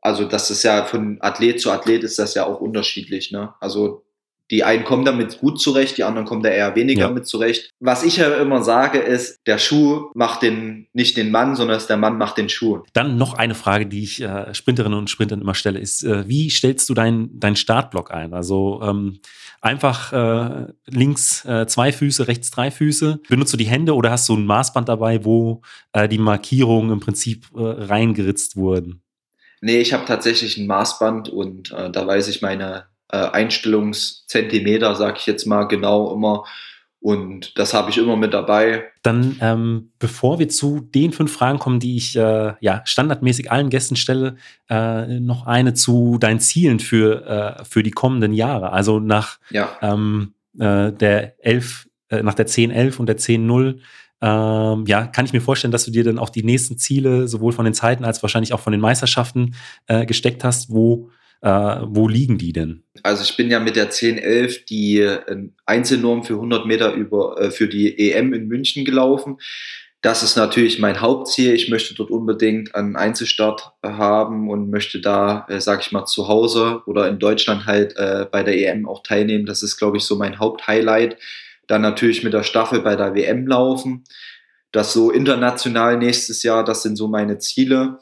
also das ist ja von Athlet zu Athlet ist das ja auch unterschiedlich, ne? Also die einen kommen damit gut zurecht, die anderen kommen da eher weniger ja. mit zurecht. Was ich ja immer sage, ist, der Schuh macht den, nicht den Mann, sondern der Mann macht den Schuh. Dann noch eine Frage, die ich äh, Sprinterinnen und Sprintern immer stelle, ist, äh, wie stellst du deinen dein Startblock ein? Also ähm, einfach äh, links äh, zwei Füße, rechts drei Füße. Benutzt du die Hände oder hast du ein Maßband dabei, wo äh, die Markierungen im Prinzip äh, reingeritzt wurden? Nee, ich habe tatsächlich ein Maßband und äh, da weiß ich meine äh, Einstellungszentimeter, sag ich jetzt mal genau immer. Und das habe ich immer mit dabei. Dann, ähm, bevor wir zu den fünf Fragen kommen, die ich äh, ja standardmäßig allen Gästen stelle, äh, noch eine zu deinen Zielen für, äh, für die kommenden Jahre. Also nach ja. ähm, äh, der 11, äh, nach der 10-11 und der 10-0 ähm, ja, kann ich mir vorstellen, dass du dir dann auch die nächsten Ziele sowohl von den Zeiten als wahrscheinlich auch von den Meisterschaften äh, gesteckt hast, wo äh, wo liegen die denn? Also ich bin ja mit der 1011 die äh, Einzelnorm für 100 Meter über, äh, für die EM in München gelaufen. Das ist natürlich mein Hauptziel. Ich möchte dort unbedingt einen Einzelstart haben und möchte da, äh, sag ich mal, zu Hause oder in Deutschland halt äh, bei der EM auch teilnehmen. Das ist, glaube ich, so mein Haupthighlight. Dann natürlich mit der Staffel bei der WM laufen. Das so international nächstes Jahr, das sind so meine Ziele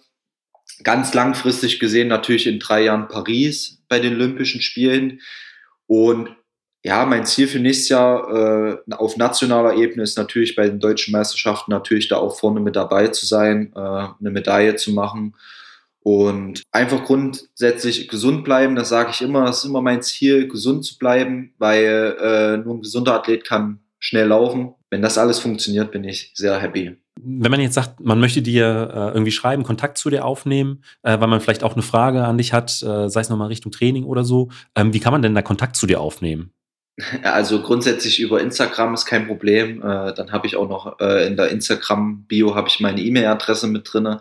ganz langfristig gesehen natürlich in drei Jahren Paris bei den Olympischen Spielen. Und ja, mein Ziel für nächstes Jahr äh, auf nationaler Ebene ist natürlich bei den deutschen Meisterschaften natürlich da auch vorne mit dabei zu sein, äh, eine Medaille zu machen und einfach grundsätzlich gesund bleiben. Das sage ich immer, das ist immer mein Ziel, gesund zu bleiben, weil äh, nur ein gesunder Athlet kann schnell laufen. Wenn das alles funktioniert, bin ich sehr happy wenn man jetzt sagt, man möchte dir äh, irgendwie schreiben, Kontakt zu dir aufnehmen, äh, weil man vielleicht auch eine Frage an dich hat, äh, sei es nochmal Richtung Training oder so, ähm, wie kann man denn da Kontakt zu dir aufnehmen? Also grundsätzlich über Instagram ist kein Problem. Äh, dann habe ich auch noch äh, in der Instagram-Bio habe ich meine E-Mail-Adresse mit drin.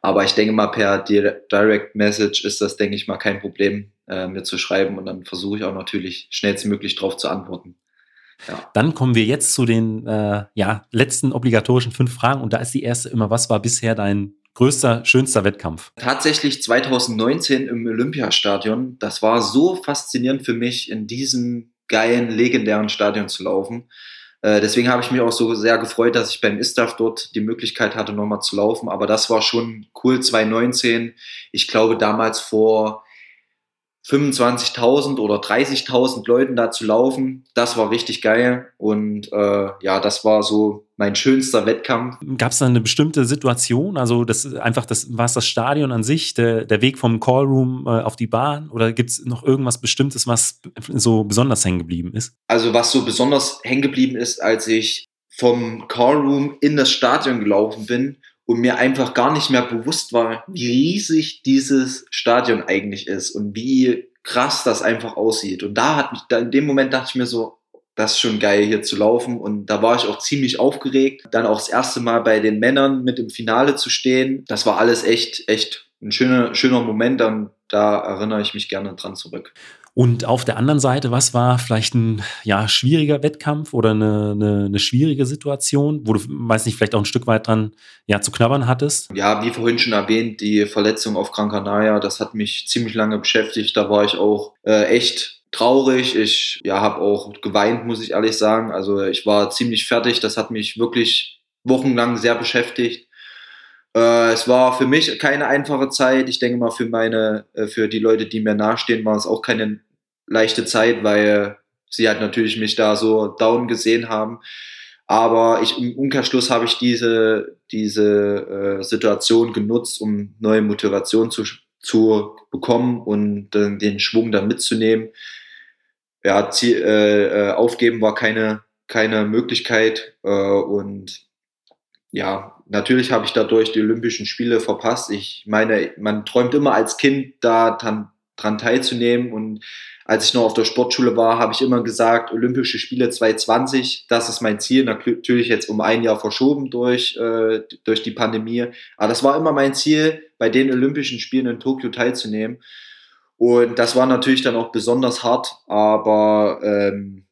Aber ich denke mal, per Direct Message ist das, denke ich mal, kein Problem, äh, mir zu schreiben. Und dann versuche ich auch natürlich schnellstmöglich darauf zu antworten. Ja. Dann kommen wir jetzt zu den äh, ja, letzten obligatorischen fünf Fragen. Und da ist die erste immer, was war bisher dein größter, schönster Wettkampf? Tatsächlich 2019 im Olympiastadion. Das war so faszinierend für mich, in diesem geilen, legendären Stadion zu laufen. Äh, deswegen habe ich mich auch so sehr gefreut, dass ich beim ISTAF dort die Möglichkeit hatte, nochmal zu laufen. Aber das war schon cool, 2019. Ich glaube, damals vor 25.000 oder 30.000 Leuten da zu laufen, das war richtig geil. Und äh, ja, das war so mein schönster Wettkampf. Gab es da eine bestimmte Situation? Also das einfach das war es das Stadion an sich, der, der Weg vom Callroom äh, auf die Bahn? Oder gibt es noch irgendwas Bestimmtes, was so besonders hängen geblieben ist? Also was so besonders hängen geblieben ist, als ich vom Callroom in das Stadion gelaufen bin und mir einfach gar nicht mehr bewusst war, wie riesig dieses Stadion eigentlich ist und wie krass das einfach aussieht. Und da hat mich, da in dem Moment dachte ich mir so, das ist schon geil hier zu laufen und da war ich auch ziemlich aufgeregt. Dann auch das erste Mal bei den Männern mit im Finale zu stehen. Das war alles echt, echt ein schöner, schöner Moment und da erinnere ich mich gerne dran zurück. Und auf der anderen Seite, was war vielleicht ein ja, schwieriger Wettkampf oder eine, eine, eine, schwierige Situation, wo du, weiß nicht, vielleicht auch ein Stück weit dran ja, zu knabbern hattest? Ja, wie vorhin schon erwähnt, die Verletzung auf Gran Canaria, das hat mich ziemlich lange beschäftigt. Da war ich auch äh, echt traurig. Ich ja, habe auch geweint, muss ich ehrlich sagen. Also ich war ziemlich fertig. Das hat mich wirklich wochenlang sehr beschäftigt. Äh, es war für mich keine einfache Zeit. Ich denke mal, für meine, äh, für die Leute, die mir nahestehen, war es auch keine leichte Zeit, weil sie halt natürlich mich da so down gesehen haben. Aber ich, im Umkehrschluss habe ich diese, diese äh, Situation genutzt, um neue Motivation zu, zu bekommen und äh, den Schwung dann mitzunehmen. Ja, Ziel, äh, äh aufgeben war keine, keine Möglichkeit äh, und ja, natürlich habe ich dadurch die Olympischen Spiele verpasst. Ich meine, man träumt immer als Kind da dran, dran teilzunehmen und als ich noch auf der Sportschule war, habe ich immer gesagt, Olympische Spiele 2020, das ist mein Ziel. Natürlich jetzt um ein Jahr verschoben durch, äh, durch die Pandemie. Aber das war immer mein Ziel, bei den Olympischen Spielen in Tokio teilzunehmen. Und das war natürlich dann auch besonders hart, aber ähm,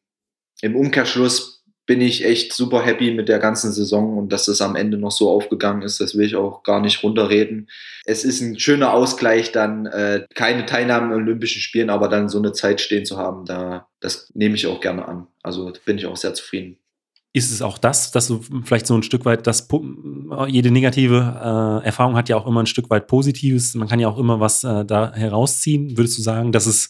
im Umkehrschluss bin ich echt super happy mit der ganzen Saison und dass das am Ende noch so aufgegangen ist, das will ich auch gar nicht runterreden. Es ist ein schöner Ausgleich, dann äh, keine Teilnahme an Olympischen Spielen, aber dann so eine Zeit stehen zu haben, da das nehme ich auch gerne an. Also bin ich auch sehr zufrieden. Ist es auch das, dass du vielleicht so ein Stück weit das jede negative äh, Erfahrung hat ja auch immer ein Stück weit Positives. Man kann ja auch immer was äh, da herausziehen. Würdest du sagen, dass es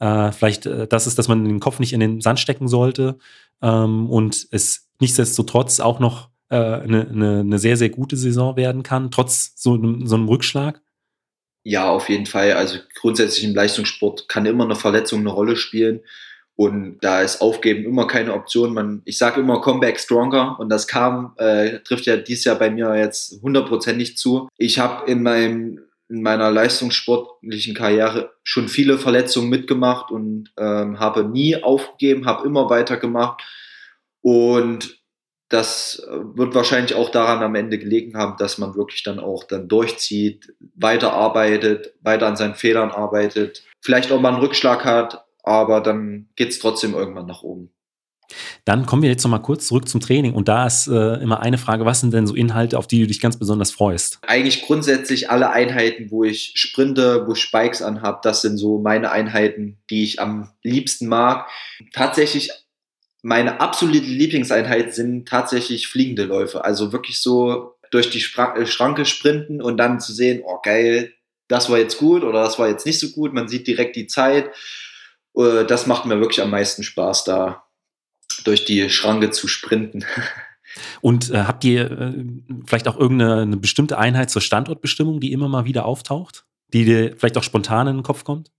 äh, vielleicht äh, das ist, dass man den Kopf nicht in den Sand stecken sollte ähm, und es nichtsdestotrotz auch noch äh, eine, eine, eine sehr, sehr gute Saison werden kann, trotz so einem, so Rückschlag? Ja, auf jeden Fall. Also grundsätzlich im Leistungssport kann immer eine Verletzung eine Rolle spielen. Und da ist Aufgeben immer keine Option. Man, ich sage immer Comeback Stronger und das kam, äh, trifft ja dieses Jahr bei mir jetzt hundertprozentig zu. Ich habe in meinem in meiner leistungssportlichen Karriere schon viele Verletzungen mitgemacht und ähm, habe nie aufgegeben, habe immer weitergemacht. Und das wird wahrscheinlich auch daran am Ende gelegen haben, dass man wirklich dann auch dann durchzieht, weiterarbeitet, weiter an seinen Fehlern arbeitet, vielleicht auch mal einen Rückschlag hat, aber dann geht es trotzdem irgendwann nach oben. Dann kommen wir jetzt noch mal kurz zurück zum Training. Und da ist äh, immer eine Frage: Was sind denn so Inhalte, auf die du dich ganz besonders freust? Eigentlich grundsätzlich alle Einheiten, wo ich sprinte, wo ich Spikes anhabe, das sind so meine Einheiten, die ich am liebsten mag. Tatsächlich meine absolute Lieblingseinheit sind tatsächlich fliegende Läufe. Also wirklich so durch die äh, Schranke sprinten und dann zu sehen, oh geil, das war jetzt gut oder das war jetzt nicht so gut. Man sieht direkt die Zeit. Äh, das macht mir wirklich am meisten Spaß da durch die Schranke zu sprinten. Und äh, habt ihr äh, vielleicht auch irgendeine bestimmte Einheit zur Standortbestimmung, die immer mal wieder auftaucht, die dir vielleicht auch spontan in den Kopf kommt?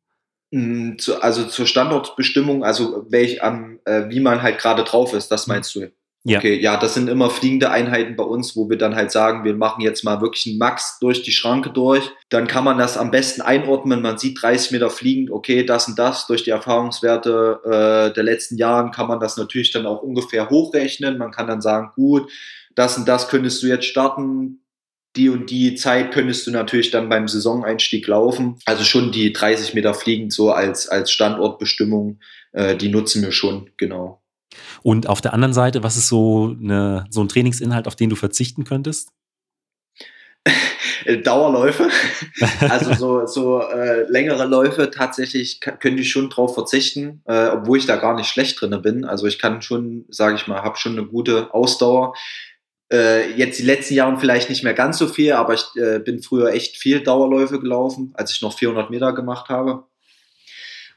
Mm, also zur Standortbestimmung, also welch an, äh, wie man halt gerade drauf ist, das meinst du? Ja. Okay, ja, das sind immer fliegende Einheiten bei uns, wo wir dann halt sagen, wir machen jetzt mal wirklich einen Max durch die Schranke durch. Dann kann man das am besten einordnen. Man sieht 30 Meter fliegend, okay, das und das. Durch die Erfahrungswerte äh, der letzten Jahren kann man das natürlich dann auch ungefähr hochrechnen. Man kann dann sagen, gut, das und das könntest du jetzt starten. Die und die Zeit könntest du natürlich dann beim Saisoneinstieg laufen. Also schon die 30 Meter fliegend so als, als Standortbestimmung, äh, die nutzen wir schon, genau. Und auf der anderen Seite, was ist so, eine, so ein Trainingsinhalt, auf den du verzichten könntest? Dauerläufe, also so, so äh, längere Läufe tatsächlich könnte ich schon drauf verzichten, äh, obwohl ich da gar nicht schlecht drin bin. Also ich kann schon, sage ich mal, habe schon eine gute Ausdauer. Äh, jetzt die letzten Jahre vielleicht nicht mehr ganz so viel, aber ich äh, bin früher echt viel Dauerläufe gelaufen, als ich noch 400 Meter gemacht habe.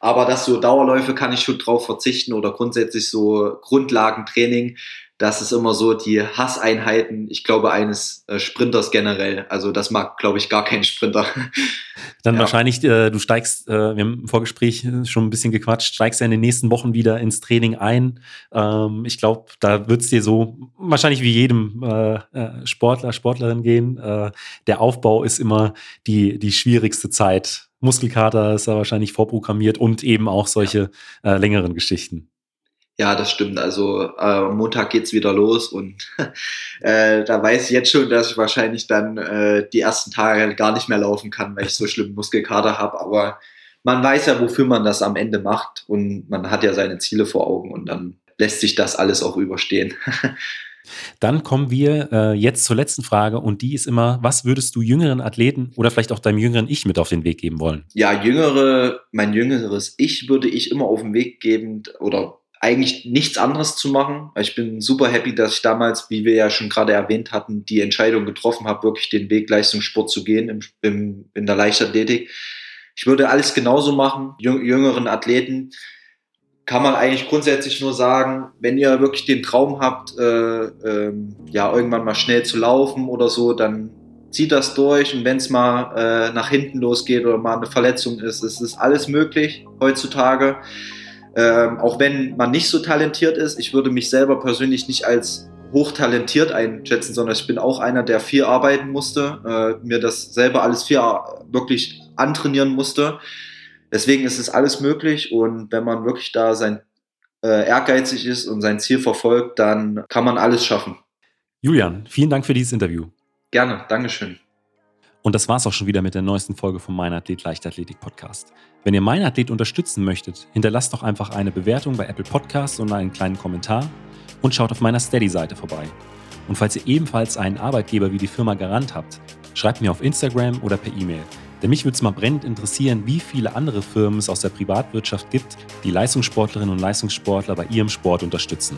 Aber das so Dauerläufe kann ich schon drauf verzichten oder grundsätzlich so Grundlagentraining. Das ist immer so die Hasseinheiten, ich glaube, eines äh, Sprinters generell. Also das mag, glaube ich, gar kein Sprinter. Dann ja. wahrscheinlich, äh, du steigst, äh, wir haben im Vorgespräch äh, schon ein bisschen gequatscht, steigst ja in den nächsten Wochen wieder ins Training ein. Ähm, ich glaube, da wird es dir so wahrscheinlich wie jedem äh, Sportler, Sportlerin gehen. der Aufbau ist immer die, die schwierigste Zeit Muskelkater ist da wahrscheinlich vorprogrammiert und eben auch solche äh, längeren Geschichten. Ja, das stimmt. Also äh, Montag geht's wieder los und äh, da weiß ich jetzt schon, dass ich wahrscheinlich dann äh, die ersten Tage gar nicht mehr laufen kann, weil ich so schlimm Muskelkater habe. Aber man weiß ja, wofür man das am Ende macht und man hat ja seine Ziele vor Augen und dann lässt sich das alles auch überstehen. Dann kommen wir äh, jetzt zur letzten Frage und die ist immer, was würdest du jüngeren Athleten oder vielleicht auch deinem jüngeren Ich mit auf den Weg geben wollen? Ja, jüngere, mein jüngeres Ich würde ich immer auf den Weg geben oder eigentlich nichts anderes zu machen. Ich bin super happy, dass ich damals, wie wir ja schon gerade erwähnt hatten, die Entscheidung getroffen habe, wirklich den Weg Leistungssport zu gehen im, im, in der Leichtathletik. Ich würde alles genauso machen, jüngeren Athleten kann man eigentlich grundsätzlich nur sagen, wenn ihr wirklich den Traum habt, äh, äh, ja, irgendwann mal schnell zu laufen oder so, dann zieht das durch und wenn es mal äh, nach hinten losgeht oder mal eine Verletzung ist, es ist alles möglich heutzutage. Ähm, auch wenn man nicht so talentiert ist, ich würde mich selber persönlich nicht als hochtalentiert einschätzen, sondern ich bin auch einer, der viel arbeiten musste, äh, mir das selber alles viel wirklich antrainieren musste. Deswegen ist es alles möglich und wenn man wirklich da sein äh, ehrgeizig ist und sein Ziel verfolgt, dann kann man alles schaffen. Julian, vielen Dank für dieses Interview. Gerne, Dankeschön. Und das war's auch schon wieder mit der neuesten Folge vom Mein Athlet Leichtathletik Podcast. Wenn ihr Mein Athlet unterstützen möchtet, hinterlasst doch einfach eine Bewertung bei Apple Podcasts und einen kleinen Kommentar und schaut auf meiner Steady-Seite vorbei. Und falls ihr ebenfalls einen Arbeitgeber wie die Firma Garant habt, schreibt mir auf Instagram oder per E-Mail. Denn mich würde es mal brennend interessieren, wie viele andere Firmen es aus der Privatwirtschaft gibt, die Leistungssportlerinnen und Leistungssportler bei ihrem Sport unterstützen.